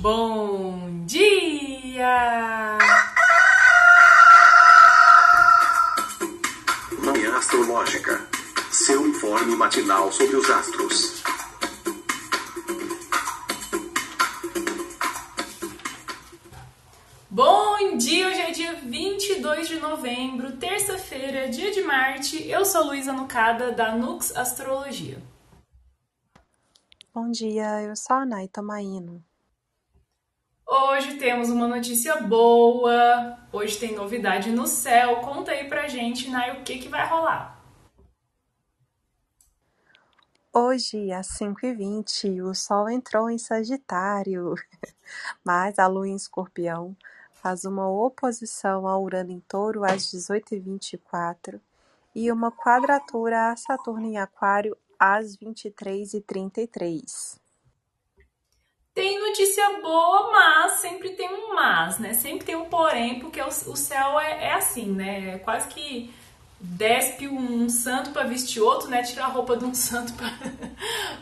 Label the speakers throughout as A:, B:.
A: Bom dia!
B: Manhã Astrológica. Seu informe matinal sobre os astros.
A: Bom dia! Hoje é dia 22 de novembro, terça-feira, dia de Marte. Eu sou Luísa Nucada, da Nux Astrologia.
C: Bom dia, eu sou a Nay Tomaino.
A: Hoje temos uma notícia boa, hoje tem novidade no céu. Conta aí pra gente, Nay, o que, que vai rolar.
C: Hoje, às 5h20, o Sol entrou em Sagitário, mas a Lua em Escorpião faz uma oposição a Urano em Touro às 18h24 e uma quadratura a Saturno em Aquário às 23h33.
A: Tem notícia boa, mas sempre tem um mas, né? Sempre tem um porém, porque o, o céu é, é, assim, né? É quase que despe um santo para vestir outro, né? Tira a roupa de um santo para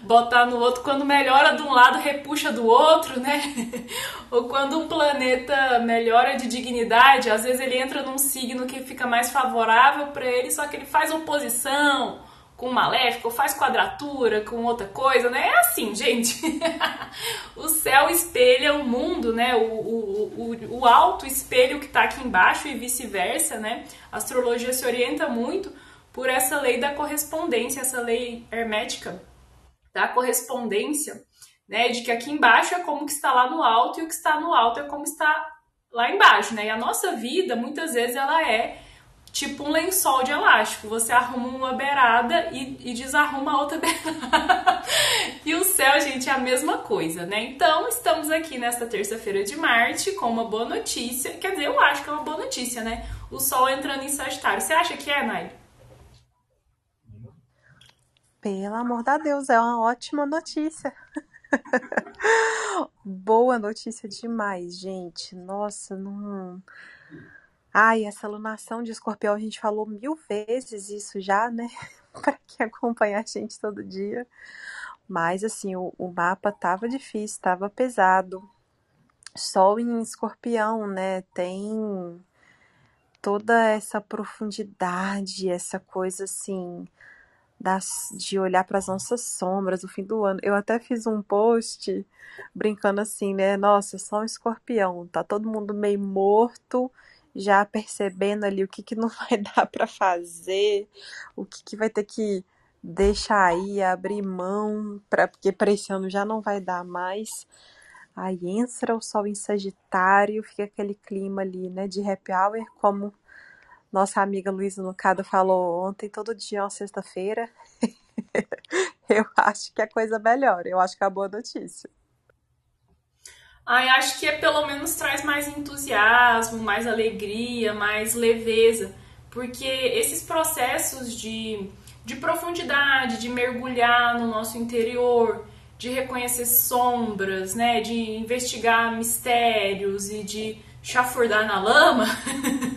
A: botar no outro. Quando melhora de um lado, repuxa do outro, né? Ou quando um planeta melhora de dignidade, às vezes ele entra num signo que fica mais favorável para ele, só que ele faz oposição com maléfico, faz quadratura com outra coisa, né? É assim, gente. o céu espelha o mundo, né? O, o, o, o alto espelha o que está aqui embaixo e vice-versa, né? A astrologia se orienta muito por essa lei da correspondência, essa lei hermética da correspondência, né? De que aqui embaixo é como que está lá no alto e o que está no alto é como está lá embaixo, né? E a nossa vida, muitas vezes, ela é tipo um lençol de elástico. Você arruma uma beirada e, e desarruma a outra beirada. e o céu, gente, é a mesma coisa, né? Então, estamos aqui nesta terça-feira de Marte com uma boa notícia. Quer dizer, eu acho que é uma boa notícia, né? O Sol entrando em Sagitário. Você acha que é, Nair?
C: Pelo amor de Deus, é uma ótima notícia. Boa notícia demais, gente. Nossa, não. Ai, essa alunação de escorpião, a gente falou mil vezes isso já, né? para quem acompanha a gente todo dia. Mas, assim, o, o mapa tava difícil, tava pesado. Sol em escorpião, né? Tem toda essa profundidade, essa coisa assim das, de olhar para as nossas sombras no fim do ano. Eu até fiz um post brincando assim, né? Nossa, só um escorpião, tá todo mundo meio morto, já percebendo ali o que, que não vai dar para fazer, o que, que vai ter que deixar aí, abrir mão, pra, porque para esse ano já não vai dar mais. Aí entra o sol em Sagitário, fica aquele clima ali, né, de happy hour, como nossa amiga Luísa Nucada falou ontem, todo dia é uma sexta-feira. eu acho que é coisa melhor, eu acho que é a boa notícia.
A: Ai, acho que é pelo menos traz mais entusiasmo, mais alegria, mais leveza, porque esses processos de, de profundidade, de mergulhar no nosso interior, de reconhecer sombras, né, de investigar mistérios e de chafurdar na lama,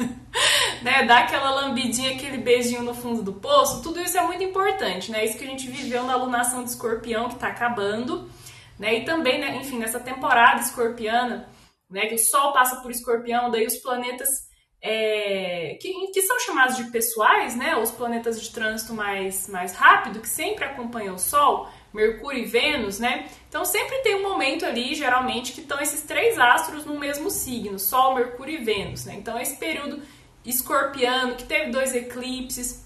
A: né, dar aquela lambidinha, aquele beijinho no fundo do poço, tudo isso é muito importante, né? Isso que a gente viveu na alunação de escorpião que está acabando né? E também, né, enfim, nessa temporada escorpiana, né, que o Sol passa por escorpião, daí os planetas é, que, que são chamados de pessoais, né, os planetas de trânsito mais, mais rápido, que sempre acompanham o Sol, Mercúrio e Vênus, né? Então sempre tem um momento ali, geralmente, que estão esses três astros no mesmo signo, Sol, Mercúrio e Vênus, né? Então esse período escorpiano, que teve dois eclipses,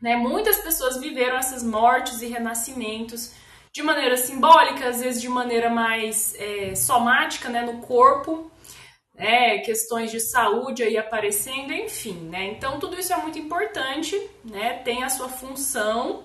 A: né? Muitas pessoas viveram essas mortes e renascimentos de maneira simbólica, às vezes de maneira mais é, somática, né, no corpo, né, questões de saúde aí aparecendo, enfim, né? Então tudo isso é muito importante, né? Tem a sua função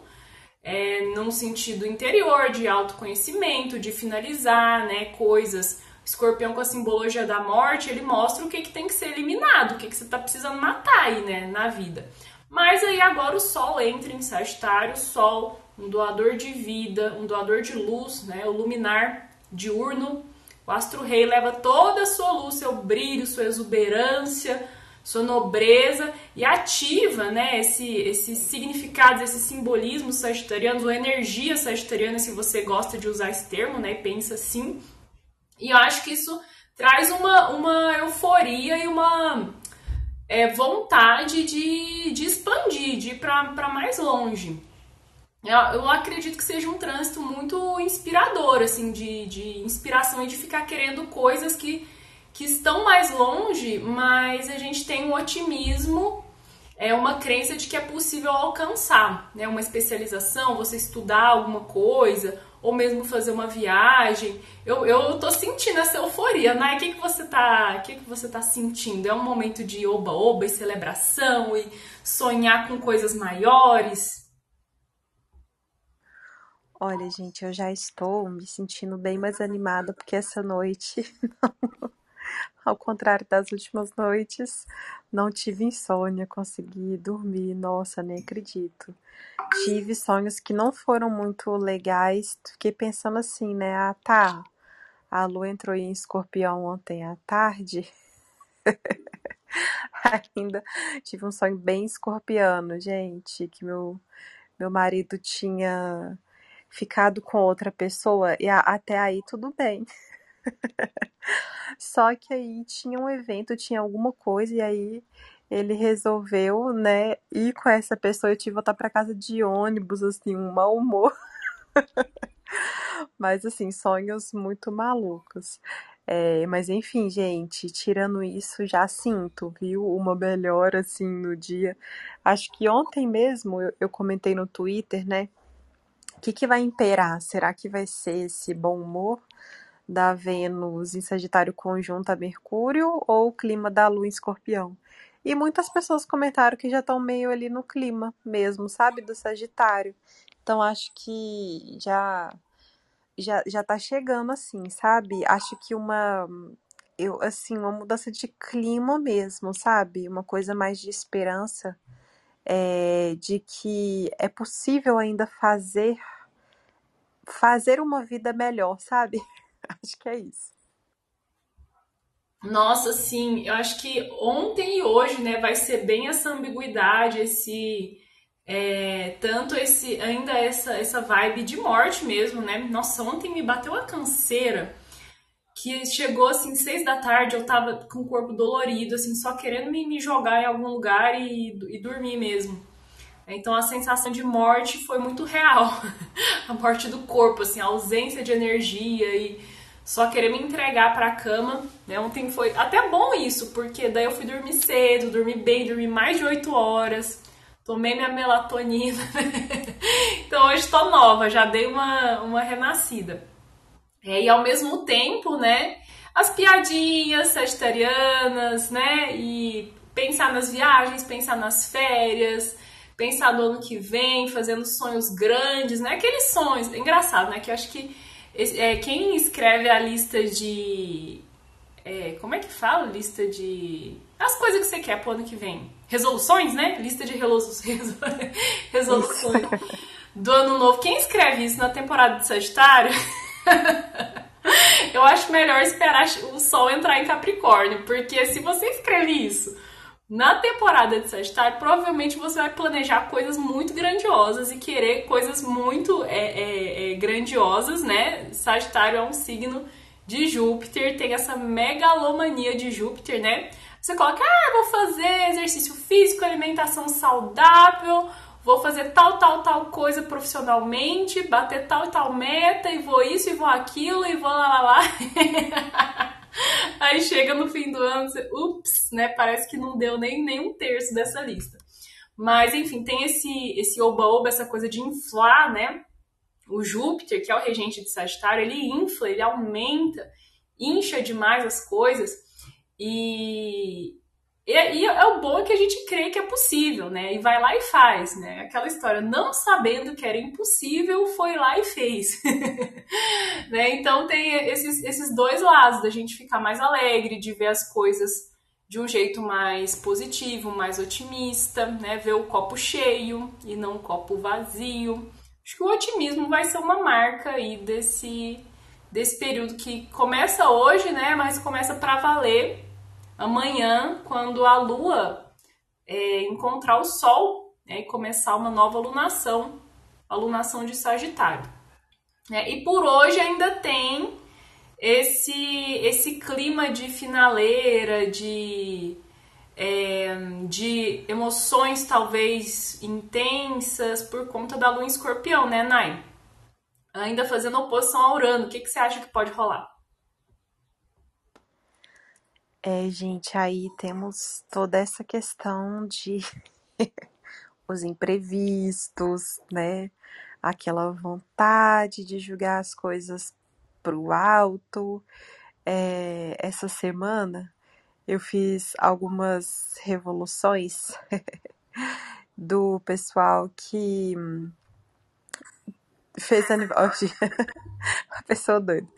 A: é, num sentido interior de autoconhecimento, de finalizar, né, coisas. Escorpião com a simbologia da morte, ele mostra o que, que tem que ser eliminado, o que, que você está precisando matar aí, né, na vida. Mas aí agora o Sol entra em Sagitário, Sol um doador de vida, um doador de luz, né? O luminar diurno. O astro-rei leva toda a sua luz, seu brilho, sua exuberância, sua nobreza e ativa, né, esse, esses significados, esses simbolismos sagitarianos, ou energia sagitariana, se você gosta de usar esse termo, né, pensa assim. E eu acho que isso traz uma, uma euforia e uma é, vontade de, de expandir, de ir para mais longe. Eu, acredito que seja um trânsito muito inspirador, assim, de, de inspiração e de ficar querendo coisas que, que estão mais longe, mas a gente tem um otimismo, é uma crença de que é possível alcançar, né? Uma especialização, você estudar alguma coisa, ou mesmo fazer uma viagem. Eu, eu tô sentindo essa euforia, né? O que, que você tá, que, que você tá sentindo? É um momento de oba-oba e celebração e sonhar com coisas maiores?
C: Olha, gente, eu já estou me sentindo bem mais animada porque essa noite, ao contrário das últimas noites, não tive insônia, consegui dormir. Nossa, nem acredito tive sonhos que não foram muito legais. Fiquei pensando assim, né? Ah, tá. A lua entrou em escorpião ontem à tarde. Ainda tive um sonho bem escorpiano, gente, que meu, meu marido tinha ficado com outra pessoa e até aí tudo bem. Só que aí tinha um evento, tinha alguma coisa e aí ele resolveu, né, ir com essa pessoa. Eu tive que voltar para casa de ônibus, assim, um mau humor. mas, assim, sonhos muito malucos. É, mas enfim, gente, tirando isso, já sinto, viu, uma melhora assim no dia. Acho que ontem mesmo eu, eu comentei no Twitter, né? O que, que vai imperar? Será que vai ser esse bom humor da Vênus em Sagitário conjunto a Mercúrio ou o clima da Lua em Escorpião? E muitas pessoas comentaram que já estão meio ali no clima mesmo, sabe? Do Sagitário. Então acho que já já, já tá chegando assim, sabe? Acho que uma eu assim, uma mudança de clima mesmo, sabe? Uma coisa mais de esperança é, de que é possível ainda fazer fazer uma vida melhor, sabe? Acho que é isso.
A: Nossa, sim, eu acho que ontem e hoje, né, vai ser bem essa ambiguidade, esse é, tanto esse ainda essa essa vibe de morte mesmo, né? Nossa, ontem me bateu a canseira que chegou assim seis da tarde, eu tava com o corpo dolorido, assim, só querendo me, me jogar em algum lugar e, e dormir mesmo. Então a sensação de morte foi muito real, a morte do corpo, assim, a ausência de energia e só querer me entregar para a cama. Né? Ontem foi até bom isso, porque daí eu fui dormir cedo, dormi bem, dormi mais de 8 horas, tomei minha melatonina. então hoje estou nova, já dei uma, uma renascida. É, e ao mesmo tempo, né, as piadinhas sagitarianas, né, e pensar nas viagens, pensar nas férias, pensar no ano que vem, fazendo sonhos grandes, né, aqueles sonhos, é engraçado, né, que eu acho que é, quem escreve a lista de. É, como é que fala? Lista de. As coisas que você quer pro ano que vem. Resoluções, né? Lista de resoluções do ano novo. Quem escreve isso na temporada de Sagitário? Eu acho melhor esperar o Sol entrar em Capricórnio, porque se você escreve isso na temporada de Sagitário, provavelmente você vai planejar coisas muito grandiosas e querer coisas muito é, é, é, grandiosas, né? Sagitário é um signo de Júpiter, tem essa megalomania de Júpiter, né? Você coloca, ah, vou fazer exercício físico, alimentação saudável, vou fazer tal, tal, tal coisa profissionalmente, bater tal e tal meta, e vou isso, e vou aquilo, e vou lá, lá, lá. Aí chega no fim do ano, você, ups, né? Parece que não deu nem, nem um terço dessa lista. Mas, enfim, tem esse esse oba-oba, essa coisa de inflar, né? O Júpiter, que é o regente de Sagitário, ele infla, ele aumenta, incha demais as coisas. E, e, e, é o bom é que a gente crê que é possível, né? E vai lá e faz, né? Aquela história, não sabendo que era impossível, foi lá e fez. né? Então tem esses, esses dois lados, da gente ficar mais alegre, de ver as coisas de um jeito mais positivo, mais otimista, né? Ver o copo cheio e não o copo vazio. Acho que o otimismo vai ser uma marca aí desse, desse período que começa hoje, né? Mas começa para valer amanhã, quando a Lua é, encontrar o Sol né, e começar uma nova lunação, a lunação de Sagitário. É, e por hoje ainda tem esse, esse clima de finaleira, de, é, de emoções talvez intensas por conta da lua em escorpião, né, Nai? Ainda fazendo oposição ao Urano, o que, que você acha que pode rolar?
C: É, gente, aí temos toda essa questão de os imprevistos, né? Aquela vontade de julgar as coisas pro alto. É, essa semana eu fiz algumas revoluções do pessoal que fez aniversário. a pessoa doida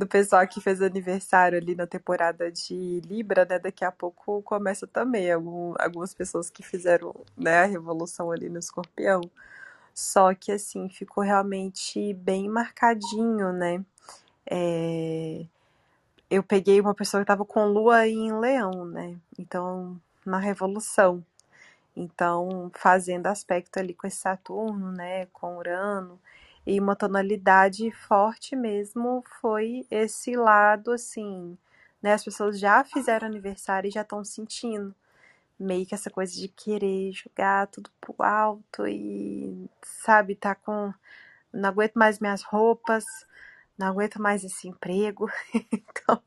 C: do pessoal que fez aniversário ali na temporada de Libra, né? Daqui a pouco começa também algum, algumas pessoas que fizeram né, a revolução ali no escorpião. Só que assim, ficou realmente bem marcadinho, né? É... Eu peguei uma pessoa que estava com lua em leão, né? Então, na revolução. Então, fazendo aspecto ali com esse Saturno, né? Com Urano. E uma tonalidade forte mesmo foi esse lado assim, né? As pessoas já fizeram aniversário e já estão sentindo meio que essa coisa de querer jogar tudo pro alto e, sabe, tá com. Não aguento mais minhas roupas, não aguento mais esse emprego. então,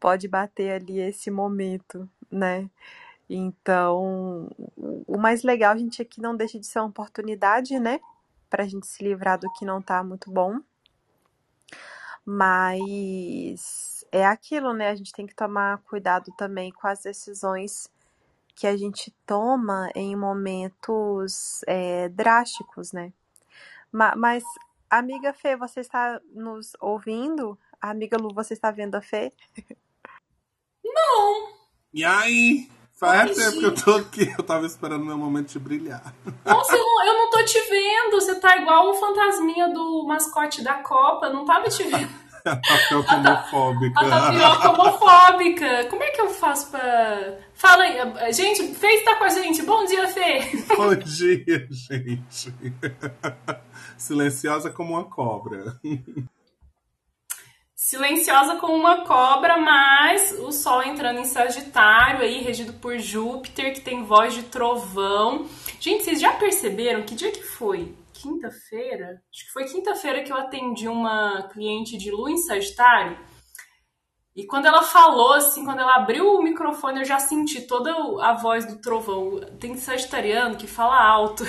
C: pode bater ali esse momento, né? Então, o mais legal, gente, é que não deixa de ser uma oportunidade, né? Para a gente se livrar do que não tá muito bom. Mas é aquilo, né? A gente tem que tomar cuidado também com as decisões que a gente toma em momentos é, drásticos, né? Mas, amiga Fê, você está nos ouvindo? Amiga Lu, você está vendo a Fê?
A: Não!
D: E aí? Faz tempo que eu tô aqui, eu tava esperando meu momento de brilhar.
A: Nossa, eu eu não tô te vendo. Você tá igual o fantasminha do mascote da Copa, não tava te vendo.
D: A tapioca homofóbica.
A: A tapioca homofóbica. Como é que eu faço pra. Fala aí. Gente, Fê está com a gente. Bom dia, Fê.
D: Bom dia, gente. Silenciosa como uma cobra
A: silenciosa como uma cobra, mas o Sol entrando em Sagitário, aí regido por Júpiter, que tem voz de trovão. Gente, vocês já perceberam que dia que foi? Quinta-feira? Acho que foi quinta-feira que eu atendi uma cliente de Lua em Sagitário. E quando ela falou, assim, quando ela abriu o microfone, eu já senti toda a voz do trovão. Tem sagitariano que fala alto,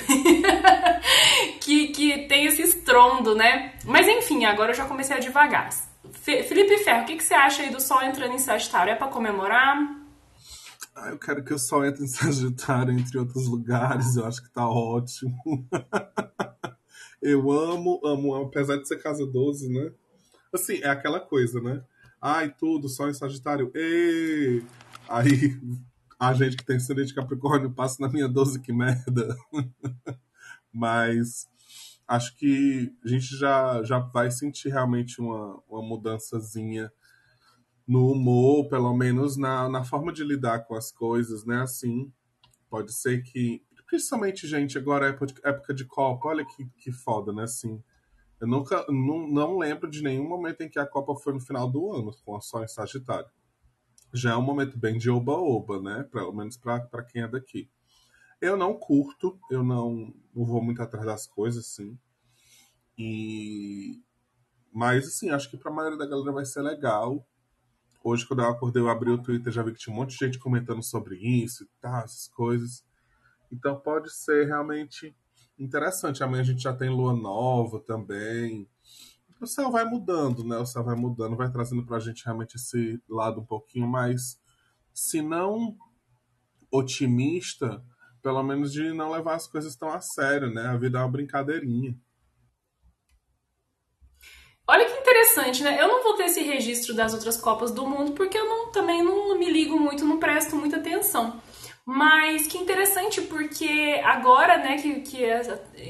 A: que, que tem esse estrondo, né? Mas enfim, agora eu já comecei a devagar. Felipe Ferro, o que, que você acha aí do Sol entrando em Sagitário? É para comemorar?
D: Ah, eu quero que o Sol entre em Sagitário, entre outros lugares. Eu acho que tá ótimo. eu amo, amo, apesar de ser casa 12, né? Assim, é aquela coisa, né? Ai, tudo, Sol em Sagitário. Ei! Aí a gente que tem ascendente de Capricórnio passa na minha 12, que merda. Mas acho que a gente já, já vai sentir realmente uma, uma mudançazinha no humor, pelo menos na, na forma de lidar com as coisas, né? Assim, pode ser que. Principalmente, gente, agora é época de Copa, olha que, que foda, né? Assim, eu nunca não, não lembro de nenhum momento em que a Copa foi no final do ano, com a só em Sagitário. Já é um momento bem de oba-oba, né? Pelo menos para quem é daqui. Eu não curto, eu não, não vou muito atrás das coisas, assim. E... Mas, assim, acho que pra maioria da galera vai ser legal. Hoje, quando eu acordei, eu abri o Twitter, já vi que tinha um monte de gente comentando sobre isso e tal, essas coisas. Então pode ser realmente interessante. Amanhã a gente já tem lua nova também. O céu vai mudando, né? O céu vai mudando, vai trazendo pra gente realmente esse lado um pouquinho mais, se não otimista, pelo menos de não levar as coisas tão a sério, né? A vida é uma brincadeirinha.
A: Olha que interessante, né? Eu não vou ter esse registro das outras Copas do Mundo porque eu não, também não me ligo muito, não presto muita atenção. Mas que interessante, porque agora, né, que, que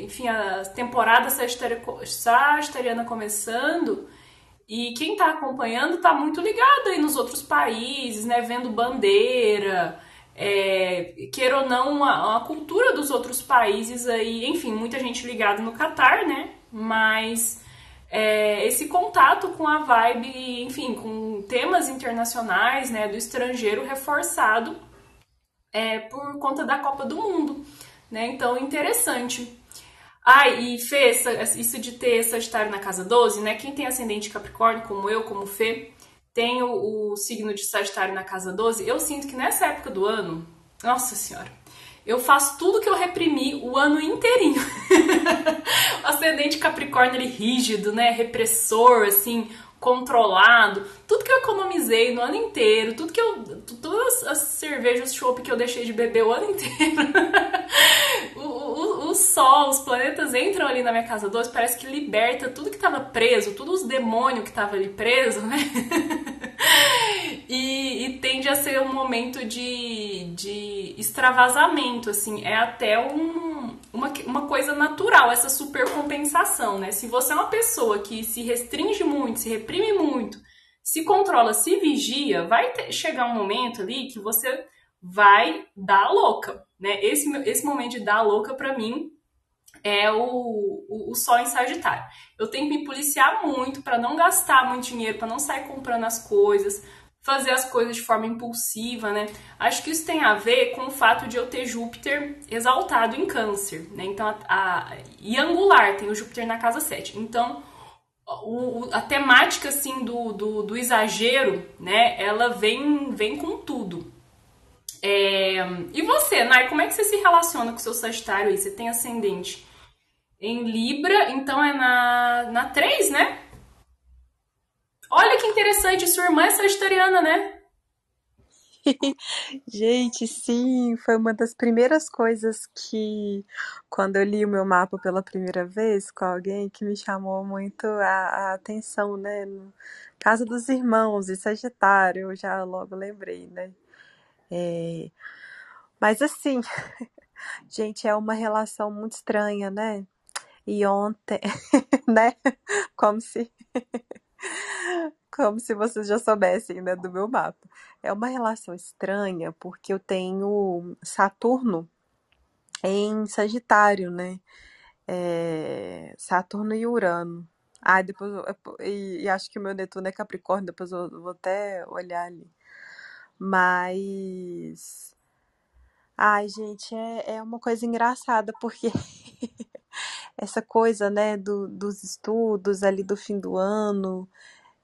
A: enfim, a temporada sagitariana começando, e quem tá acompanhando tá muito ligado aí nos outros países, né, vendo bandeira, é, queira ou não, a, a, cultura dos outros países aí, enfim, muita gente ligada no Catar, né, mas é, esse contato com a vibe, enfim, com temas internacionais, né, do estrangeiro reforçado é, por conta da Copa do Mundo, né? Então, interessante. Ah, e Fê, isso de ter Sagitário na casa 12, né? Quem tem ascendente Capricórnio, como eu, como Fê, tem o, o signo de Sagitário na casa 12, eu sinto que nessa época do ano, nossa senhora, eu faço tudo que eu reprimi o ano inteirinho. o ascendente Capricórnio, ele rígido, né? Repressor, assim, controlado. Tudo que eu economizei no ano inteiro, tudo que eu. Todas as cervejas chopp que eu deixei de beber o ano inteiro. o, o, o, sol, os planetas entram ali na minha casa 12, parece que liberta tudo que tava preso, todos os demônios que tava ali preso, né? e, e, tende a ser um momento de, de extravasamento, assim, é até um, uma, uma coisa natural, essa supercompensação, né? Se você é uma pessoa que se restringe muito, se reprime muito, se controla, se vigia, vai ter, chegar um momento ali que você vai dar louca, né? Esse, esse momento de dar louca, para mim, é o, o, o sol em Sagitário. Eu tenho que me policiar muito para não gastar muito dinheiro, para não sair comprando as coisas, fazer as coisas de forma impulsiva, né? Acho que isso tem a ver com o fato de eu ter Júpiter exaltado em Câncer, né? Então, a, a, e angular, tem o Júpiter na casa 7. Então, o, a temática, assim, do, do, do, exagero, né? Ela vem, vem com tudo. É... E você, Nai, como é que você se relaciona com o seu Sagitário aí? Você tem ascendente em Libra, então é na, na 3, né? Olha que interessante, sua irmã é sagitariana, né?
C: Gente, sim, foi uma das primeiras coisas que, quando eu li o meu mapa pela primeira vez com alguém, que me chamou muito a, a atenção, né? No Casa dos Irmãos e Sagitário, eu já logo lembrei, né? É... Mas assim, gente, é uma relação muito estranha, né? E ontem, né? Como se. Como se vocês já soubessem, né, do meu mapa. É uma relação estranha, porque eu tenho Saturno em Sagitário, né? É, Saturno e Urano. Ah, depois e, e, acho que o meu Netuno é Capricórnio, depois eu vou até olhar ali. Mas. Ai, gente, é, é uma coisa engraçada, porque essa coisa, né, do, dos estudos ali do fim do ano,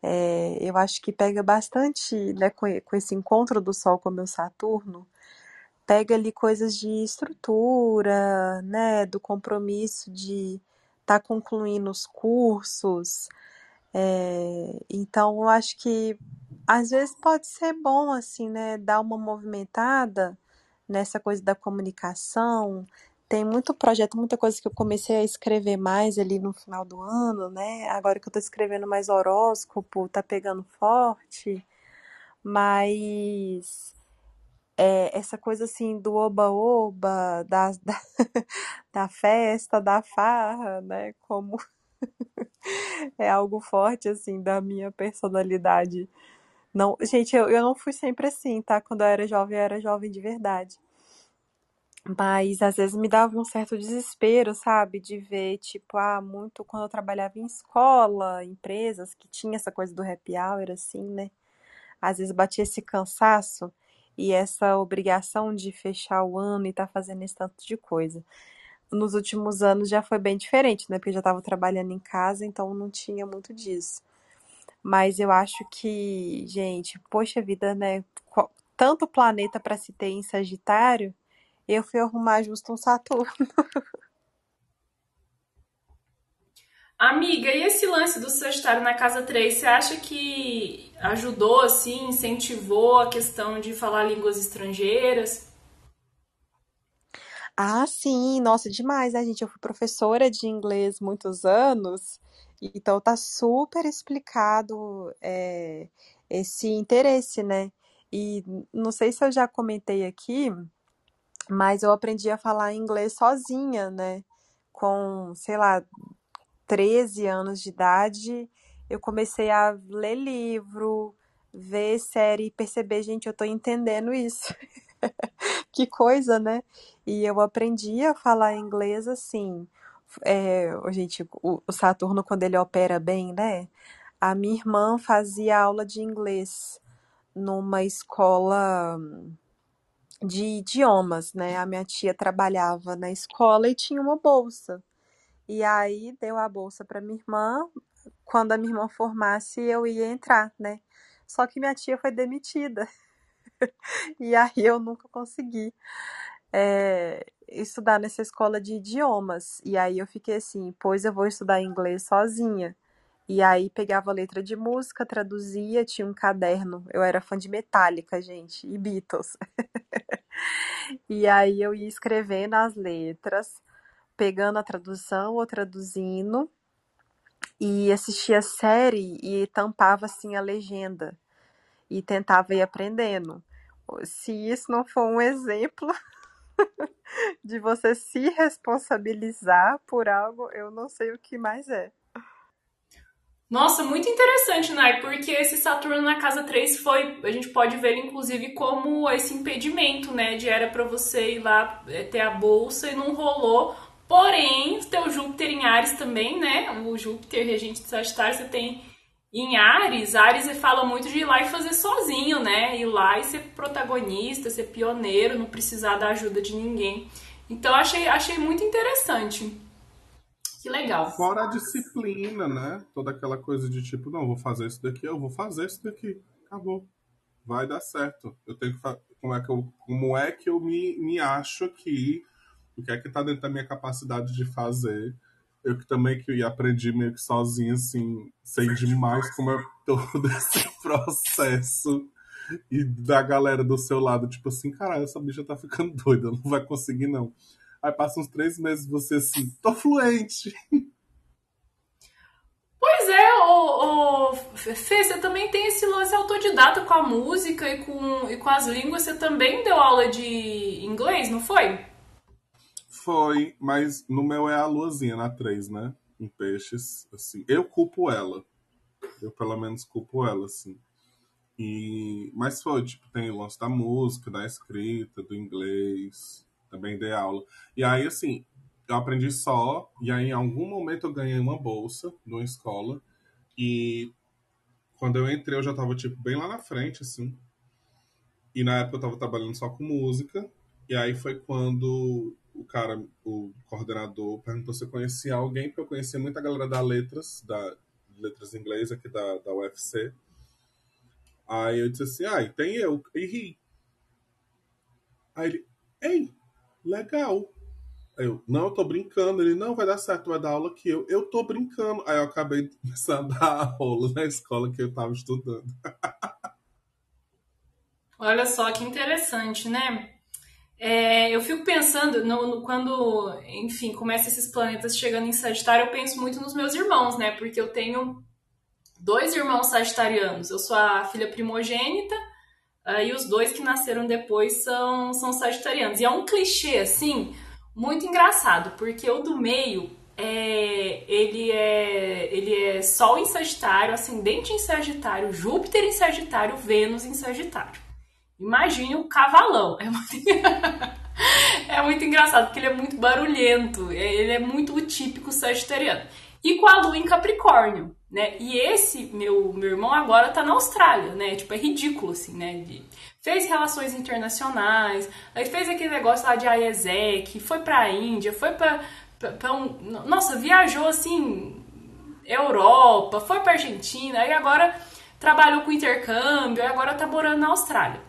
C: é, eu acho que pega bastante, né, com, com esse encontro do Sol com o meu Saturno, pega ali coisas de estrutura, né, do compromisso de estar tá concluindo os cursos. É, então, eu acho que às vezes pode ser bom, assim, né, dar uma movimentada nessa coisa da comunicação, tem muito projeto, muita coisa que eu comecei a escrever mais ali no final do ano, né? Agora que eu tô escrevendo mais horóscopo, tá pegando forte, mas é, essa coisa assim do oba-oba, da, da, da festa, da farra, né? Como é algo forte assim da minha personalidade. Não, gente, eu, eu não fui sempre assim, tá? Quando eu era jovem, eu era jovem de verdade. Mas às vezes me dava um certo desespero, sabe? De ver, tipo, ah, muito quando eu trabalhava em escola, empresas que tinha essa coisa do happy hour, assim, né? Às vezes batia esse cansaço e essa obrigação de fechar o ano e tá fazendo esse tanto de coisa. Nos últimos anos já foi bem diferente, né? Porque eu já estava trabalhando em casa, então não tinha muito disso. Mas eu acho que, gente, poxa vida, né? Tanto planeta para se ter em Sagitário eu fui arrumar justo um Saturno.
A: Amiga, e esse lance do Sagitário na casa 3, você acha que ajudou, assim, incentivou a questão de falar línguas estrangeiras?
C: Ah, sim, nossa, demais, né, gente? Eu fui professora de inglês muitos anos, então tá super explicado é, esse interesse, né? E não sei se eu já comentei aqui, mas eu aprendi a falar inglês sozinha, né? Com, sei lá, 13 anos de idade, eu comecei a ler livro, ver série e perceber, gente, eu tô entendendo isso. que coisa, né? E eu aprendi a falar inglês assim, É, gente, o, o Saturno, quando ele opera bem, né? A minha irmã fazia aula de inglês numa escola de idiomas, né? A minha tia trabalhava na escola e tinha uma bolsa. E aí deu a bolsa para minha irmã. Quando a minha irmã formasse, eu ia entrar, né? Só que minha tia foi demitida. E aí eu nunca consegui é, estudar nessa escola de idiomas. E aí eu fiquei assim, pois eu vou estudar inglês sozinha. E aí pegava letra de música, traduzia, tinha um caderno. Eu era fã de Metallica, gente, e Beatles. e aí eu ia escrevendo as letras, pegando a tradução ou traduzindo, e assistia a série e tampava assim a legenda e tentava ir aprendendo. Se isso não for um exemplo de você se responsabilizar por algo, eu não sei o que mais é.
A: Nossa, muito interessante, Nai, porque esse Saturno na casa 3 foi, a gente pode ver inclusive como esse impedimento, né, de era para você ir lá é, ter a bolsa e não rolou. Porém, teu Júpiter em Ares também, né? O Júpiter regente de Sagitário, você tem em Ares, Ares fala muito de ir lá e fazer sozinho, né? Ir lá e ser protagonista, ser pioneiro, não precisar da ajuda de ninguém. Então achei, achei muito interessante. Que legal.
D: Fora a disciplina, né? Toda aquela coisa de tipo, não, vou fazer isso daqui, eu vou fazer isso daqui. Acabou. Vai dar certo. Eu tenho que como é que eu, como é que eu me, me acho aqui? O que é que tá dentro da minha capacidade de fazer? Eu que também que aprendi meio que sozinho, assim, sei demais como é todo esse processo. E da galera do seu lado, tipo assim, caralho, essa bicha tá ficando doida, não vai conseguir não. Aí passa uns três meses você assim, tô fluente.
A: Pois é, o, Fê, você também tem esse lance autodidata com a música e com, e com as línguas. Você também deu aula de inglês, não foi?
D: Foi, mas no meu é a luazinha, na 3, né? Em peixes, assim. Eu culpo ela. Eu pelo menos culpo ela, assim. E... Mas foi, tipo, tem o lance da música, da escrita, do inglês também dei aula. E aí, assim, eu aprendi só, e aí em algum momento eu ganhei uma bolsa numa escola, e quando eu entrei eu já tava, tipo, bem lá na frente, assim. E na época eu tava trabalhando só com música, e aí foi quando o cara, o coordenador, perguntou se eu conhecia alguém, porque eu conhecia muita galera da Letras, da Letras Inglês aqui da, da UFC. Aí eu disse assim, ah, e tem eu, e ri. Aí ele, ei, legal. Eu, não, tô brincando. Ele, não, vai dar certo, vai dar aula que eu. Eu tô brincando. Aí eu acabei começando a dar aula na escola que eu tava estudando.
A: Olha só que interessante, né? É, eu fico pensando, no, no, quando, enfim, começa esses planetas chegando em Sagitário, eu penso muito nos meus irmãos, né? Porque eu tenho dois irmãos sagitarianos. Eu sou a filha primogênita Uh, e os dois que nasceram depois são, são sagitarianos. E é um clichê, assim, muito engraçado, porque o do meio é, ele, é, ele é Sol em Sagitário, Ascendente em Sagitário, Júpiter em Sagitário, Vênus em Sagitário. Imagine o cavalão. É muito, é muito engraçado, porque ele é muito barulhento, é, ele é muito típico sagitariano. E com a lua em Capricórnio né? E esse meu, meu irmão agora tá na Austrália, né? Tipo, é ridículo, assim, né? De, fez relações internacionais, aí fez aquele negócio lá de IESEC, foi pra Índia, foi pra, pra, pra um... Nossa, viajou, assim, Europa, foi pra Argentina, aí agora trabalhou com intercâmbio, aí agora tá morando na Austrália.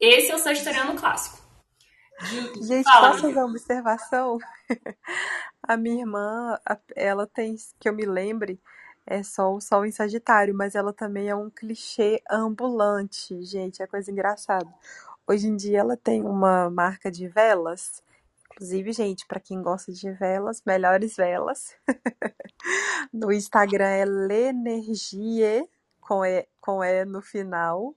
A: Esse é o sagitariano clássico.
C: Gente, Fala, fazer uma observação? A minha irmã, ela tem, que eu me lembre, é só o Sol em Sagitário, mas ela também é um clichê ambulante, gente, é coisa engraçada. Hoje em dia ela tem uma marca de velas, inclusive, gente, para quem gosta de velas, melhores velas. no Instagram é Lenergie, com E, com e no final.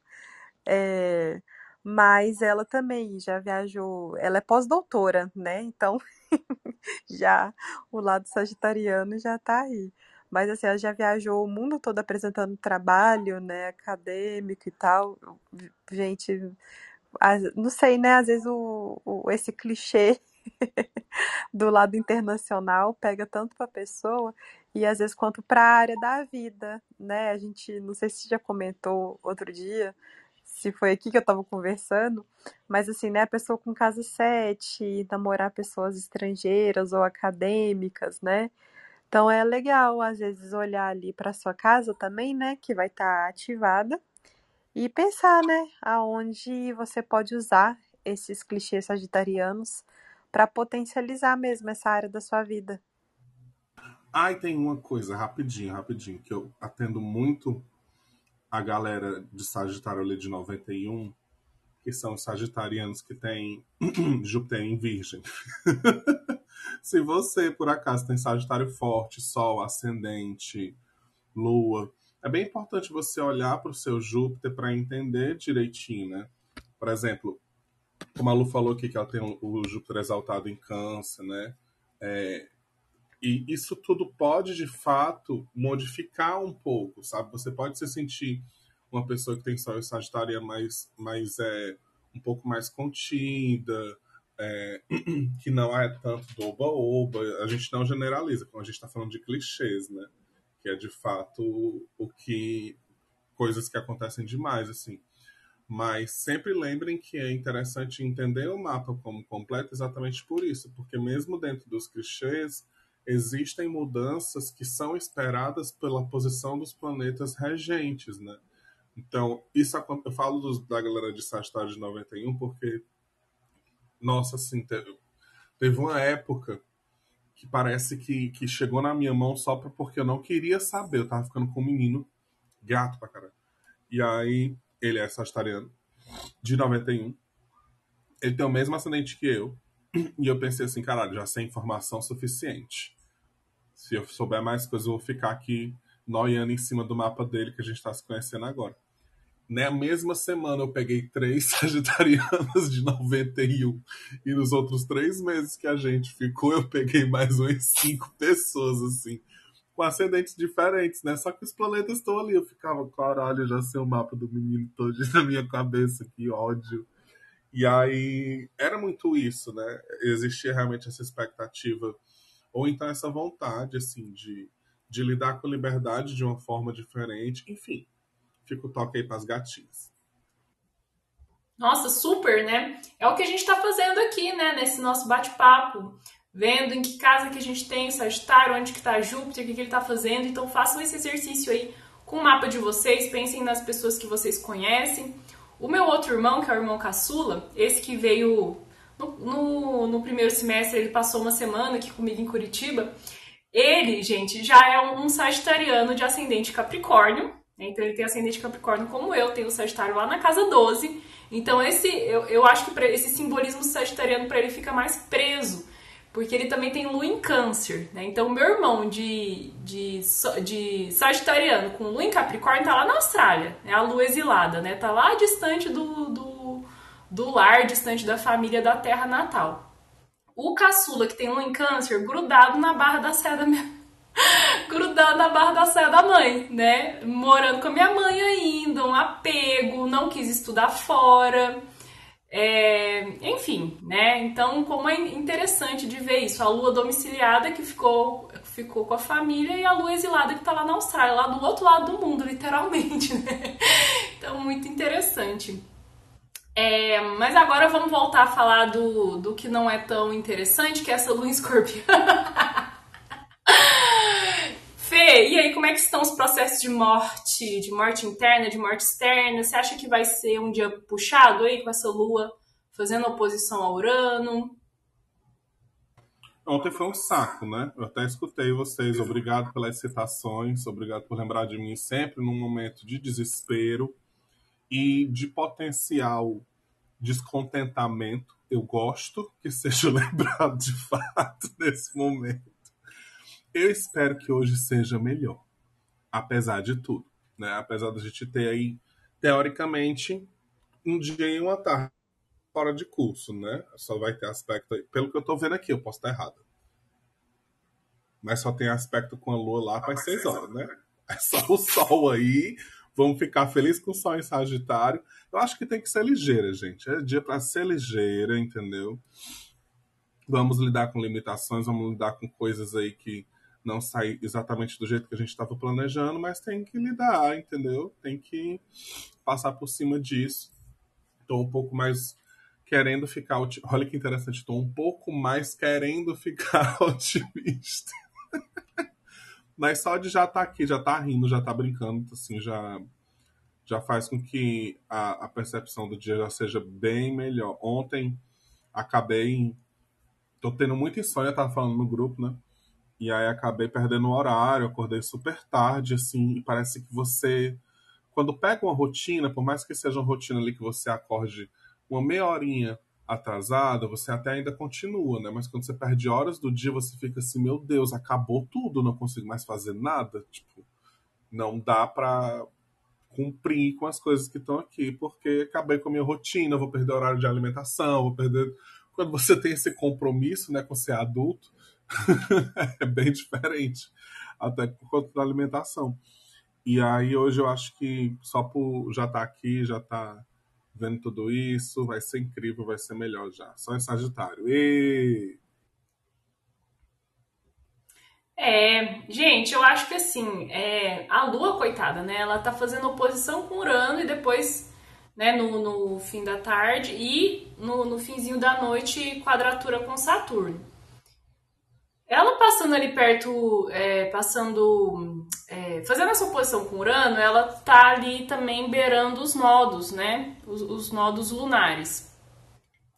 C: É, mas ela também já viajou, ela é pós-doutora, né? Então, já o lado sagitariano já tá aí. Mas assim, ela já viajou o mundo todo apresentando trabalho, né, acadêmico e tal. Gente, não sei, né? Às vezes o, o esse clichê do lado internacional pega tanto para a pessoa e às vezes quanto para a área da vida, né? A gente, não sei se já comentou outro dia, se foi aqui que eu estava conversando, mas assim, né, a pessoa com casa sete, namorar pessoas estrangeiras ou acadêmicas, né? Então é legal às vezes olhar ali para sua casa também, né, que vai estar tá ativada e pensar, né, aonde você pode usar esses clichês sagitarianos para potencializar mesmo essa área da sua vida.
D: Ai, tem uma coisa, rapidinho, rapidinho, que eu atendo muito a galera de Sagitário ali de 91, que são os sagitarianos que têm Júpiter em Virgem. Se você, por acaso, tem Sagitário forte, Sol, Ascendente, Lua, é bem importante você olhar para o seu Júpiter para entender direitinho, né? Por exemplo, como a Lu falou aqui, que ela tem o Júpiter exaltado em câncer, né? É, e isso tudo pode, de fato, modificar um pouco, sabe? Você pode se sentir uma pessoa que tem Sol e Sagitário mais, mais é, um pouco mais contida, é, que não é tanto do oba-oba. A gente não generaliza, como a gente está falando de clichês, né? Que é, de fato, o que... Coisas que acontecem demais, assim. Mas sempre lembrem que é interessante entender o mapa como completo exatamente por isso, porque mesmo dentro dos clichês, existem mudanças que são esperadas pela posição dos planetas regentes, né? Então, isso eu falo dos, da galera de Sagitário de 91 porque, nossa, assim, teve, teve uma época que parece que, que chegou na minha mão só porque eu não queria saber. Eu tava ficando com um menino, gato pra caralho. E aí, ele é sagitariano, de 91. Ele tem o mesmo ascendente que eu. E eu pensei assim, caralho, já sei informação suficiente. Se eu souber mais coisas, eu vou ficar aqui noiando em cima do mapa dele que a gente está se conhecendo agora. Na mesma semana eu peguei três sagitarianas de 91. E nos outros três meses que a gente ficou, eu peguei mais umas cinco pessoas, assim com ascendentes diferentes, né? Só que os planetas estão ali. Eu ficava, caralho, já sei o mapa do menino todo na minha cabeça, que ódio. E aí era muito isso, né? Existia realmente essa expectativa, ou então essa vontade, assim, de, de lidar com liberdade de uma forma diferente. Enfim, fica o toque aí para as gatinhas.
A: Nossa, super, né? É o que a gente está fazendo aqui, né? Nesse nosso bate-papo vendo em que casa que a gente tem o Sagitário, onde que está Júpiter, o que, que ele está fazendo. Então façam esse exercício aí com o mapa de vocês, pensem nas pessoas que vocês conhecem. O meu outro irmão, que é o irmão caçula, esse que veio no, no, no primeiro semestre, ele passou uma semana aqui comigo em Curitiba. Ele, gente, já é um, um sagitariano de ascendente Capricórnio, né? então ele tem ascendente Capricórnio como eu, tem o Sagitário lá na casa 12. Então esse, eu, eu acho que pra, esse simbolismo sagitariano para ele fica mais preso porque ele também tem lua em câncer, né? Então, meu irmão de, de, de sagitariano com lua em capricórnio tá lá na Austrália, é né? a lua exilada, né? Tá lá distante do, do, do lar, distante da família, da terra natal. O caçula, que tem lua em câncer, grudado na barra da saia da minha... grudado na barra da saia da mãe, né? Morando com a minha mãe ainda, um apego, não quis estudar fora... É, enfim, né? Então, como é interessante de ver isso, a lua domiciliada que ficou, ficou com a família e a lua exilada que está lá na Austrália, lá do outro lado do mundo, literalmente, né? Então, muito interessante. É, mas agora vamos voltar a falar do, do que não é tão interessante, que é essa lua escorpião. Fê, e aí, como é que estão os processos de morte, de morte interna, de morte externa? Você acha que vai ser um dia puxado aí com essa lua fazendo oposição a Urano?
D: Ontem foi um saco, né? Eu até escutei vocês. Obrigado pelas citações, obrigado por lembrar de mim sempre num momento de desespero e de potencial descontentamento. Eu gosto que seja lembrado de fato nesse momento. Eu espero que hoje seja melhor, apesar de tudo, né? Apesar da gente ter aí, teoricamente, um dia e uma tarde fora de curso, né? Só vai ter aspecto aí. Pelo que eu tô vendo aqui, eu posso estar errado. Mas só tem aspecto com a lua lá para as seis horas, né? É só o sol aí. Vamos ficar felizes com o sol em Sagitário. Eu acho que tem que ser ligeira, gente. É dia para ser ligeira, entendeu? vamos lidar com limitações, vamos lidar com coisas aí que não saem exatamente do jeito que a gente estava planejando, mas tem que lidar, entendeu? Tem que passar por cima disso. Estou um pouco mais querendo ficar. Olha que interessante, estou um pouco mais querendo ficar otimista. mas só de já estar tá aqui, já estar tá rindo, já estar tá brincando, assim, já já faz com que a, a percepção do dia já seja bem melhor. Ontem acabei tô tendo muita insônia, eu tava falando no grupo, né? E aí acabei perdendo o horário, acordei super tarde, assim, e parece que você, quando pega uma rotina, por mais que seja uma rotina ali que você acorde uma meia horinha atrasada, você até ainda continua, né? Mas quando você perde horas do dia, você fica assim, meu Deus, acabou tudo, não consigo mais fazer nada. Tipo, não dá pra cumprir com as coisas que estão aqui, porque acabei com a minha rotina, vou perder horário de alimentação, vou perder quando você tem esse compromisso né, com ser adulto, é bem diferente, até por conta da alimentação. E aí hoje eu acho que só por já estar tá aqui, já tá vendo tudo isso, vai ser incrível, vai ser melhor já. Só em Sagitário. E...
A: É, gente, eu acho que assim, é, a Lua, coitada, né? Ela tá fazendo oposição com Urano e depois né, no, no fim da tarde e no, no finzinho da noite quadratura com Saturno. Ela passando ali perto, é, passando, é, fazendo essa oposição com Urano, ela tá ali também beirando os nodos, né? Os, os nodos lunares.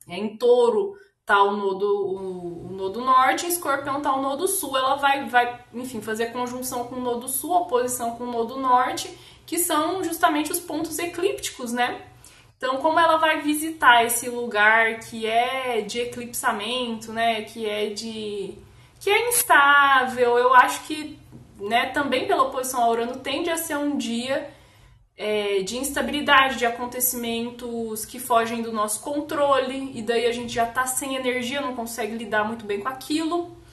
A: É, em touro tá o nodo, o, o, nodo norte, em escorpião tá o nodo sul. Ela vai, vai, enfim, fazer conjunção com o nodo sul, oposição com o nodo norte que são justamente os pontos eclípticos, né? Então, como ela vai visitar esse lugar que é de eclipsamento, né, que é de que é instável, eu acho que, né, também pela oposição ao Urano tende a ser um dia é, de instabilidade, de acontecimentos que fogem do nosso controle, e daí a gente já tá sem energia, não consegue lidar muito bem com aquilo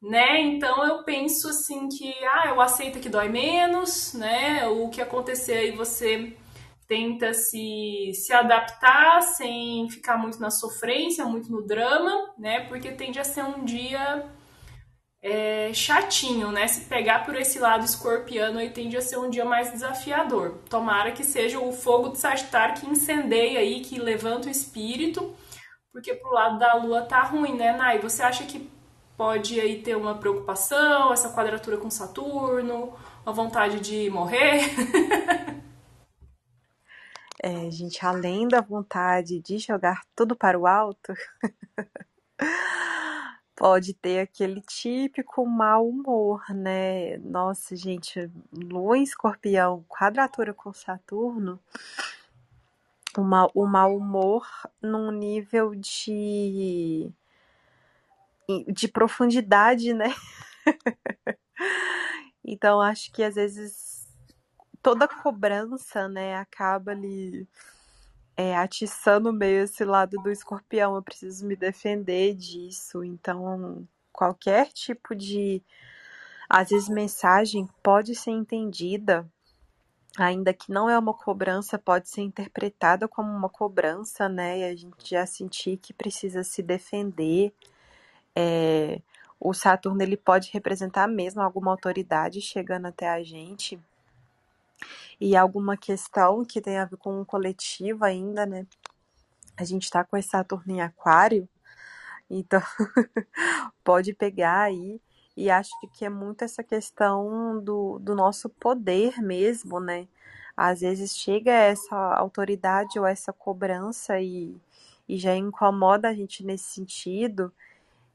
A: né? Então eu penso assim que ah, eu aceito que dói menos, né? O que acontecer aí você tenta se, se adaptar sem ficar muito na sofrência, muito no drama, né? Porque tende a ser um dia é, chatinho, né? Se pegar por esse lado escorpiano aí tende a ser um dia mais desafiador. Tomara que seja o fogo de Sagitário que incendeia aí, que levanta o espírito, porque pro lado da lua tá ruim, né, Nai? Você acha que pode aí ter uma preocupação, essa quadratura com Saturno, uma vontade de morrer.
C: É, gente, além da vontade de jogar tudo para o alto, pode ter aquele típico mau humor, né? Nossa, gente, Lua em Escorpião, quadratura com Saturno, uma, o mau humor num nível de de profundidade, né? então acho que às vezes toda cobrança, né, acaba ali é, atiçando meio esse lado do escorpião. Eu preciso me defender disso. Então, qualquer tipo de, às vezes, mensagem pode ser entendida, ainda que não é uma cobrança, pode ser interpretada como uma cobrança, né? E a gente já sentir que precisa se defender é, o Saturno ele pode representar mesmo alguma autoridade chegando até a gente e alguma questão que tem a ver com o coletivo ainda, né? A gente está com esse Saturno em Aquário, então pode pegar aí e acho que é muito essa questão do, do nosso poder mesmo, né? Às vezes chega essa autoridade ou essa cobrança e, e já incomoda a gente nesse sentido.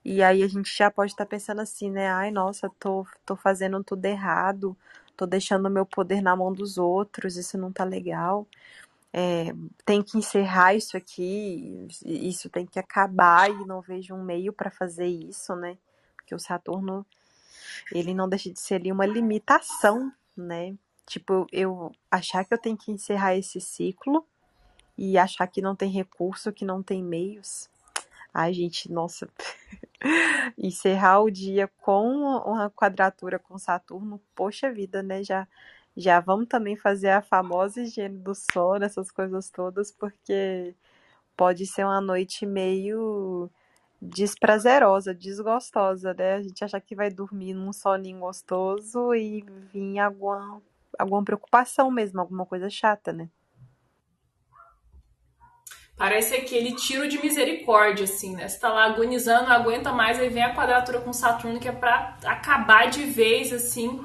C: E aí a gente já pode estar tá pensando assim, né? Ai, nossa, tô, tô fazendo tudo errado, tô deixando meu poder na mão dos outros, isso não tá legal. É, tem que encerrar isso aqui, isso tem que acabar e não vejo um meio para fazer isso, né? Porque o Saturno, ele não deixa de ser ali uma limitação, né? Tipo, eu achar que eu tenho que encerrar esse ciclo e achar que não tem recurso, que não tem meios. Ai, gente, nossa. Encerrar o dia com uma quadratura com Saturno, poxa vida, né? Já, já vamos também fazer a famosa higiene do sono, essas coisas todas, porque pode ser uma noite meio desprazerosa, desgostosa, né? A gente acha que vai dormir num soninho gostoso e vir alguma, alguma preocupação mesmo, alguma coisa chata, né?
A: Parece aquele tiro de misericórdia, assim, né? Você tá lá agonizando, não aguenta mais, aí vem a quadratura com Saturno, que é pra acabar de vez, assim.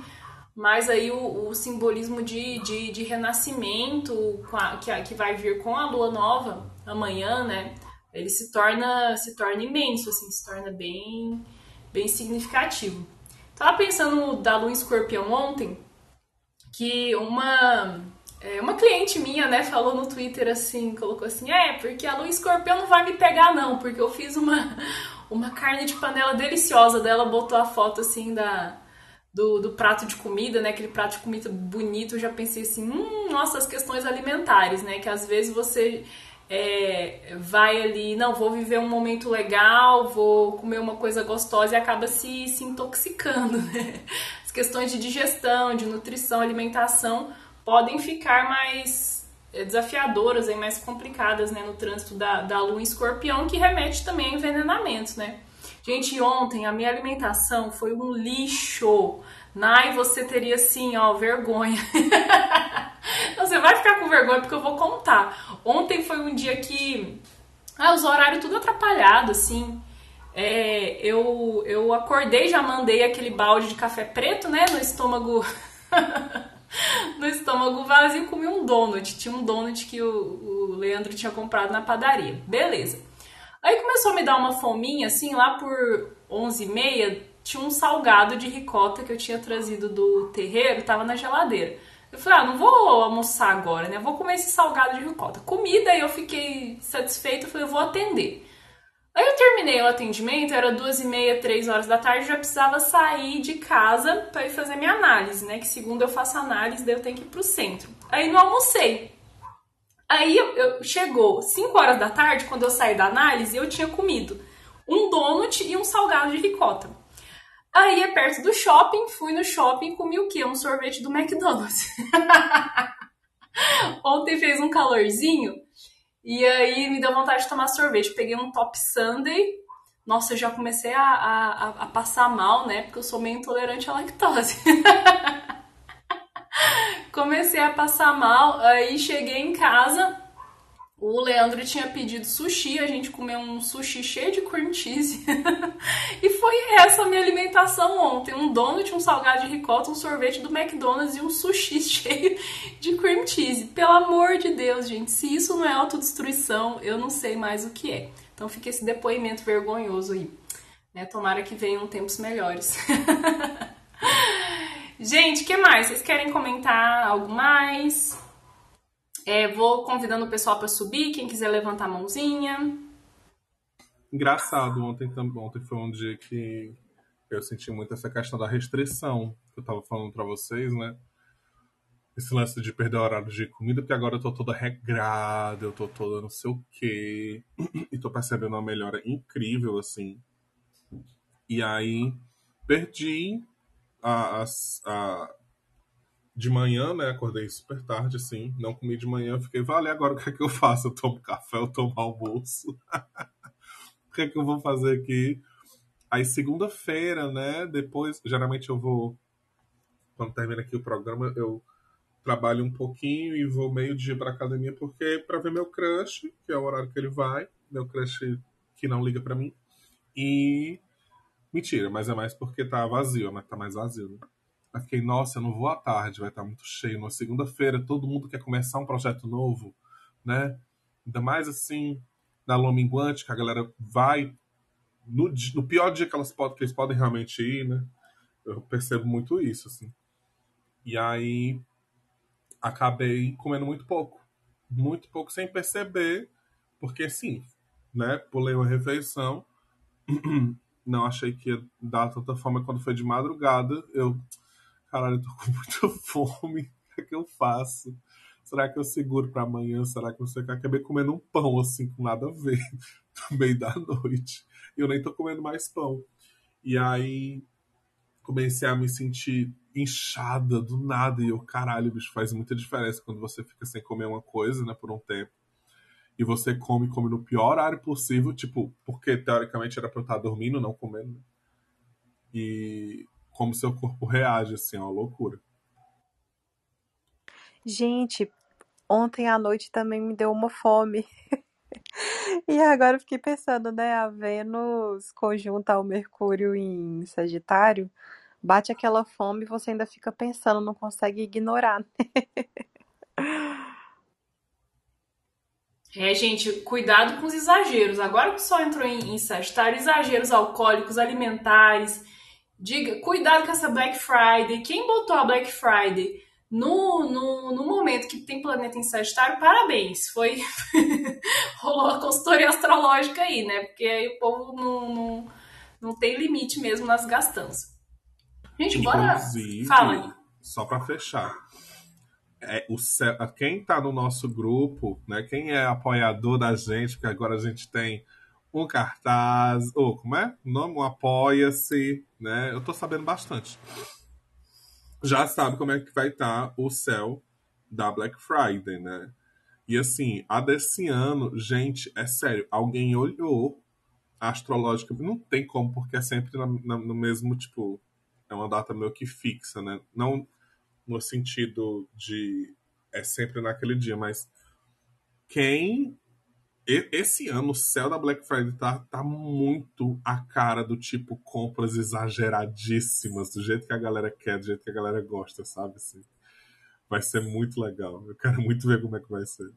A: Mas aí o, o simbolismo de, de, de renascimento a, que, que vai vir com a lua nova amanhã, né? Ele se torna, se torna imenso, assim, se torna bem, bem significativo. Tava pensando da lua em escorpião ontem, que uma é, uma cliente minha, né, falou no Twitter assim, colocou assim, é, porque a lua escorpião não vai me pegar não, porque eu fiz uma, uma carne de panela deliciosa dela, botou a foto assim da, do, do prato de comida, né, aquele prato de comida bonito, eu já pensei assim, hum, nossa, as questões alimentares, né, que às vezes você é, vai ali, não, vou viver um momento legal, vou comer uma coisa gostosa e acaba se, se intoxicando, né, as questões de digestão, de nutrição, alimentação, podem ficar mais eh, desafiadoras e mais complicadas né, no trânsito da, da lua em escorpião, que remete também a envenenamento, né? Gente, ontem a minha alimentação foi um lixo. Nai, você teria assim, ó, vergonha. você vai ficar com vergonha porque eu vou contar. Ontem foi um dia que. Ah, os horários tudo atrapalhado, assim. É, eu, eu acordei, já mandei aquele balde de café preto, né, no estômago. no estômago vazio e comi um donut. Tinha um donut que o, o Leandro tinha comprado na padaria. Beleza. Aí começou a me dar uma fominha, assim, lá por 11h30, tinha um salgado de ricota que eu tinha trazido do terreiro, tava na geladeira. Eu falei, ah, não vou almoçar agora, né? Vou comer esse salgado de ricota. Comida, e eu fiquei satisfeita, falei, eu vou atender. Aí eu terminei o atendimento, era duas e meia, três horas da tarde, já precisava sair de casa para ir fazer minha análise, né? Que segundo eu faço análise, daí eu tenho que ir pro centro. Aí não almocei. Aí eu, eu, chegou 5 horas da tarde, quando eu saí da análise, eu tinha comido um donut e um salgado de ricota. Aí é perto do shopping, fui no shopping e comi o quê? Um sorvete do McDonald's. Ontem fez um calorzinho, e aí me deu vontade de tomar sorvete. Peguei um Top Sunday. Nossa, eu já comecei a, a, a passar mal, né? Porque eu sou meio intolerante à lactose. comecei a passar mal. Aí cheguei em casa. O Leandro tinha pedido sushi, a gente comeu um sushi cheio de cream cheese. e foi essa a minha alimentação ontem: um donut, um salgado de ricota, um sorvete do McDonald's e um sushi cheio de cream cheese. Pelo amor de Deus, gente, se isso não é autodestruição, eu não sei mais o que é. Então fica esse depoimento vergonhoso aí. Né? Tomara que venham tempos melhores. gente, o que mais? Vocês querem comentar algo mais? É, vou convidando o pessoal para subir, quem quiser levantar a mãozinha.
D: Engraçado, ontem, ontem foi um dia que eu senti muito essa questão da restrição que eu tava falando para vocês, né? Esse lance de perder horário de comida, porque agora eu tô toda regrada, eu tô toda não sei o quê, e tô percebendo uma melhora incrível, assim. E aí, perdi a, a, a de manhã, né? Acordei super tarde, assim. Não comi de manhã. Fiquei, vale, agora o que é que eu faço? Eu tomo café, eu tomo almoço. o que é que eu vou fazer aqui? Aí, segunda-feira, né? Depois, geralmente eu vou. Quando termina aqui o programa, eu trabalho um pouquinho e vou meio dia pra academia, porque para ver meu crush, que é o horário que ele vai. Meu crush que não liga para mim. E. Mentira, mas é mais porque tá vazio, mas tá mais vazio, né? Aí fiquei, nossa, eu não vou à tarde, vai estar muito cheio. Na segunda-feira, todo mundo quer começar um projeto novo, né? Ainda mais assim, na lua minguante, que a galera vai. No, no pior dia que, elas podem, que eles podem realmente ir, né? Eu percebo muito isso, assim. E aí, acabei comendo muito pouco. Muito pouco sem perceber, porque assim, né? Pulei uma refeição. Não achei que ia dar tanta fome quando foi de madrugada. Eu caralho, eu tô com muita fome, o que é que eu faço? Será que eu seguro para amanhã? Será que eu sei que acabei comendo um pão assim, com nada a ver, no meio da noite. Eu nem tô comendo mais pão. E aí comecei a me sentir inchada do nada. E eu, caralho, bicho, faz muita diferença quando você fica sem comer uma coisa, né, por um tempo. e você come, come no pior horário possível, tipo, porque teoricamente era pra eu estar dormindo, não comendo. né? E como seu corpo reage, assim, é uma loucura.
C: Gente, ontem à noite também me deu uma fome. E agora eu fiquei pensando, né? A Vênus conjunta ao Mercúrio em Sagitário, bate aquela fome e você ainda fica pensando, não consegue ignorar, né?
A: É, gente, cuidado com os exageros. Agora que o Sol entrou em, em Sagitário, exageros alcoólicos, alimentares. Diga, cuidado com essa Black Friday. Quem botou a Black Friday no, no, no momento que tem planeta em Sagitário, parabéns. Foi. rolou a consultoria astrológica aí, né? Porque aí o povo não, não, não tem limite mesmo nas gastanças. Gente, bora. Fala aí.
D: só pra fechar, é, o céu- quem tá no nosso grupo, né? Quem é apoiador da gente, porque agora a gente tem um cartaz, ou como é? O nome? Um apoia-se, né? Eu tô sabendo bastante. Já sabe como é que vai estar o céu da Black Friday, né? E assim, a desse ano, gente, é sério, alguém olhou astrológica, não tem como, porque é sempre na- na- no mesmo, tipo, é uma data meio que fixa, né? Não no sentido de é sempre naquele dia, mas quem esse ano o céu da Black Friday tá, tá muito a cara do tipo compras exageradíssimas, do jeito que a galera quer, do jeito que a galera gosta, sabe? Assim, vai ser muito legal. Eu quero muito ver como é que vai ser.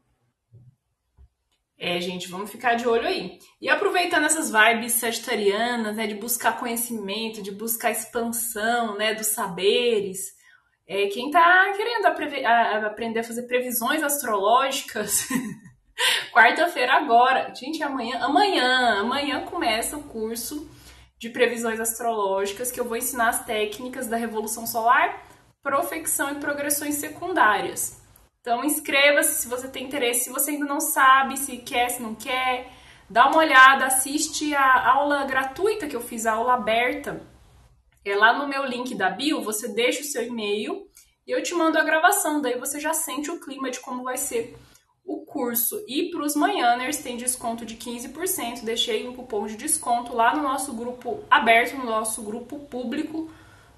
A: É, gente, vamos ficar de olho aí. E aproveitando essas vibes sagitarianas, né, de buscar conhecimento, de buscar expansão, né, dos saberes, é, quem tá querendo aprender a fazer previsões astrológicas, quarta-feira agora, gente, amanhã, amanhã, amanhã começa o curso de previsões astrológicas que eu vou ensinar as técnicas da revolução solar, profecção e progressões secundárias. Então inscreva-se se você tem interesse, se você ainda não sabe se quer, se não quer, dá uma olhada, assiste a aula gratuita que eu fiz, a aula aberta. É lá no meu link da bio, você deixa o seu e-mail e eu te mando a gravação, daí você já sente o clima de como vai ser curso. E para os manhãers tem desconto de 15%, deixei um cupom de desconto lá no nosso grupo aberto, no nosso grupo público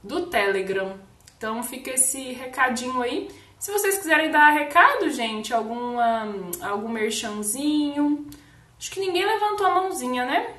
A: do Telegram. Então fica esse recadinho aí. Se vocês quiserem dar recado, gente, alguma, algum merchanzinho. Acho que ninguém levantou a mãozinha, né?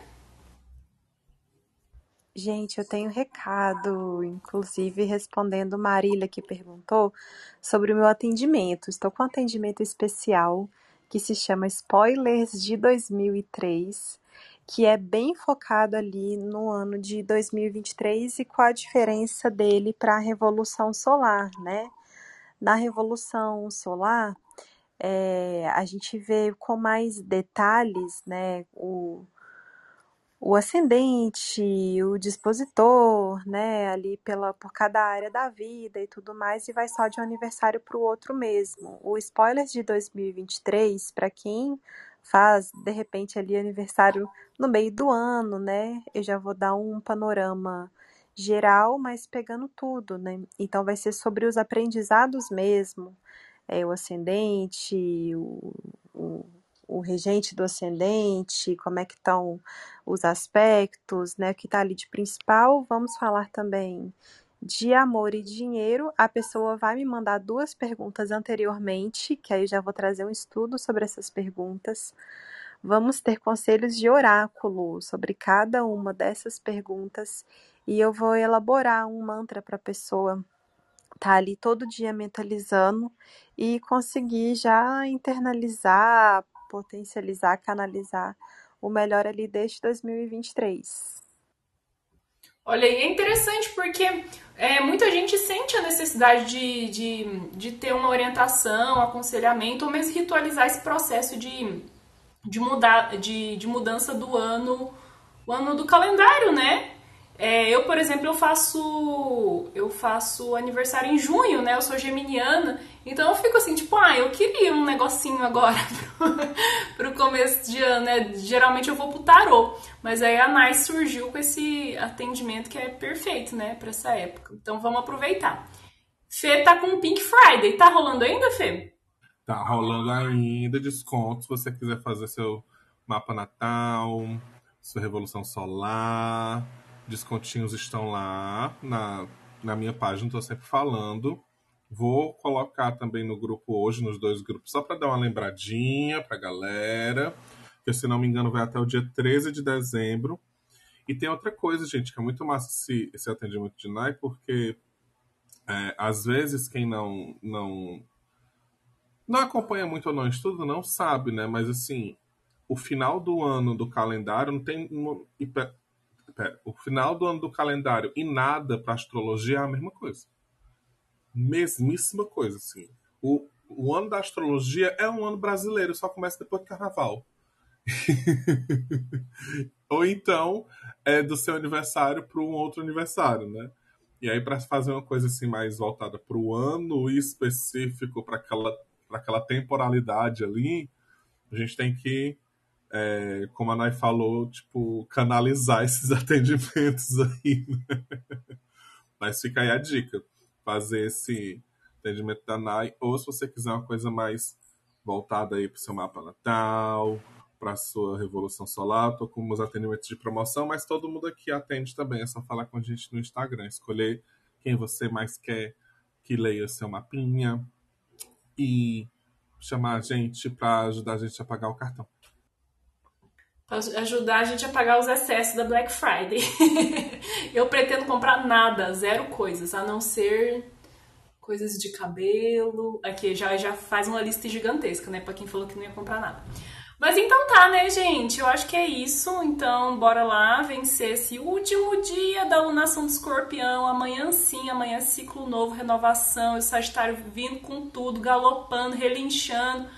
C: Gente, eu tenho recado, inclusive respondendo Marília que perguntou sobre o meu atendimento. Estou com atendimento especial que se chama Spoilers de 2003, que é bem focado ali no ano de 2023 e qual a diferença dele para a Revolução Solar, né? Na Revolução Solar, é, a gente vê com mais detalhes, né, o, o ascendente, o dispositor, né, ali pela, por cada área da vida e tudo mais, e vai só de um aniversário para o outro mesmo. O spoiler de 2023, para quem faz de repente ali aniversário no meio do ano, né, eu já vou dar um panorama geral, mas pegando tudo, né? Então vai ser sobre os aprendizados mesmo, é, o ascendente, o, o, o regente do ascendente, como é que estão os aspectos, né? O que está ali de principal. Vamos falar também de amor e dinheiro. A pessoa vai me mandar duas perguntas anteriormente, que aí já vou trazer um estudo sobre essas perguntas. Vamos ter conselhos de oráculo sobre cada uma dessas perguntas e eu vou elaborar um mantra para a pessoa estar ali todo dia mentalizando e conseguir já internalizar, potencializar, canalizar o melhor ali desde 2023.
A: Olha, e é interessante porque é, muita gente sente a necessidade de, de, de ter uma orientação, aconselhamento, ou mesmo ritualizar esse processo de, de, mudar, de, de mudança do ano, o ano do calendário, né? É, eu, por exemplo, eu faço eu faço aniversário em junho, né? Eu sou geminiana, então eu fico assim, tipo, ah, eu queria um negocinho agora pro, pro começo de ano, né? Geralmente eu vou pro tarô, mas aí a Nai surgiu com esse atendimento que é perfeito, né, pra essa época. Então vamos aproveitar. Fê tá com Pink Friday, tá rolando ainda, Fê?
D: Tá rolando ainda desconto se você quiser fazer seu mapa natal, sua revolução solar. Descontinhos estão lá na, na minha página, estou sempre falando. Vou colocar também no grupo hoje, nos dois grupos, só para dar uma lembradinha para a galera. Que, se não me engano, vai até o dia 13 de dezembro. E tem outra coisa, gente, que é muito massa esse, esse atendimento de NAI, porque é, às vezes quem não, não não acompanha muito ou não estudo, não sabe, né? Mas assim, o final do ano do calendário não tem. Pera, o final do ano do calendário e nada para astrologia é a mesma coisa. Mesmíssima coisa, assim. O, o ano da astrologia é um ano brasileiro, só começa depois do carnaval. Ou então é do seu aniversário para um outro aniversário, né? E aí, para fazer uma coisa assim mais voltada para o ano específico, para aquela aquela temporalidade ali, a gente tem que, é, como a Nai falou, tipo, canalizar esses atendimentos aí. Né? Mas fica aí a dica, fazer esse atendimento da Nai, ou se você quiser uma coisa mais voltada aí para o seu mapa natal, para sua revolução solar, tô com os atendimentos de promoção, mas todo mundo aqui atende também, é só falar com a gente no Instagram, escolher quem você mais quer que leia seu mapinha, e chamar a gente para ajudar a gente a pagar o cartão.
A: Ajudar a gente a pagar os excessos da Black Friday. eu pretendo comprar nada, zero coisas, a não ser coisas de cabelo. Aqui já, já faz uma lista gigantesca, né? Para quem falou que não ia comprar nada. Mas então tá, né, gente? Eu acho que é isso. Então, bora lá vencer esse último dia da lunação do escorpião. Amanhã sim, amanhã é ciclo novo, renovação. O Sagitário vindo com tudo, galopando, relinchando,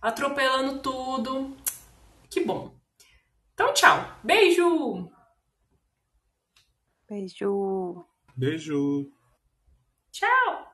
A: atropelando tudo. Que bom. Então, tchau. Beijo!
C: Beijo!
D: Beijo!
A: Tchau!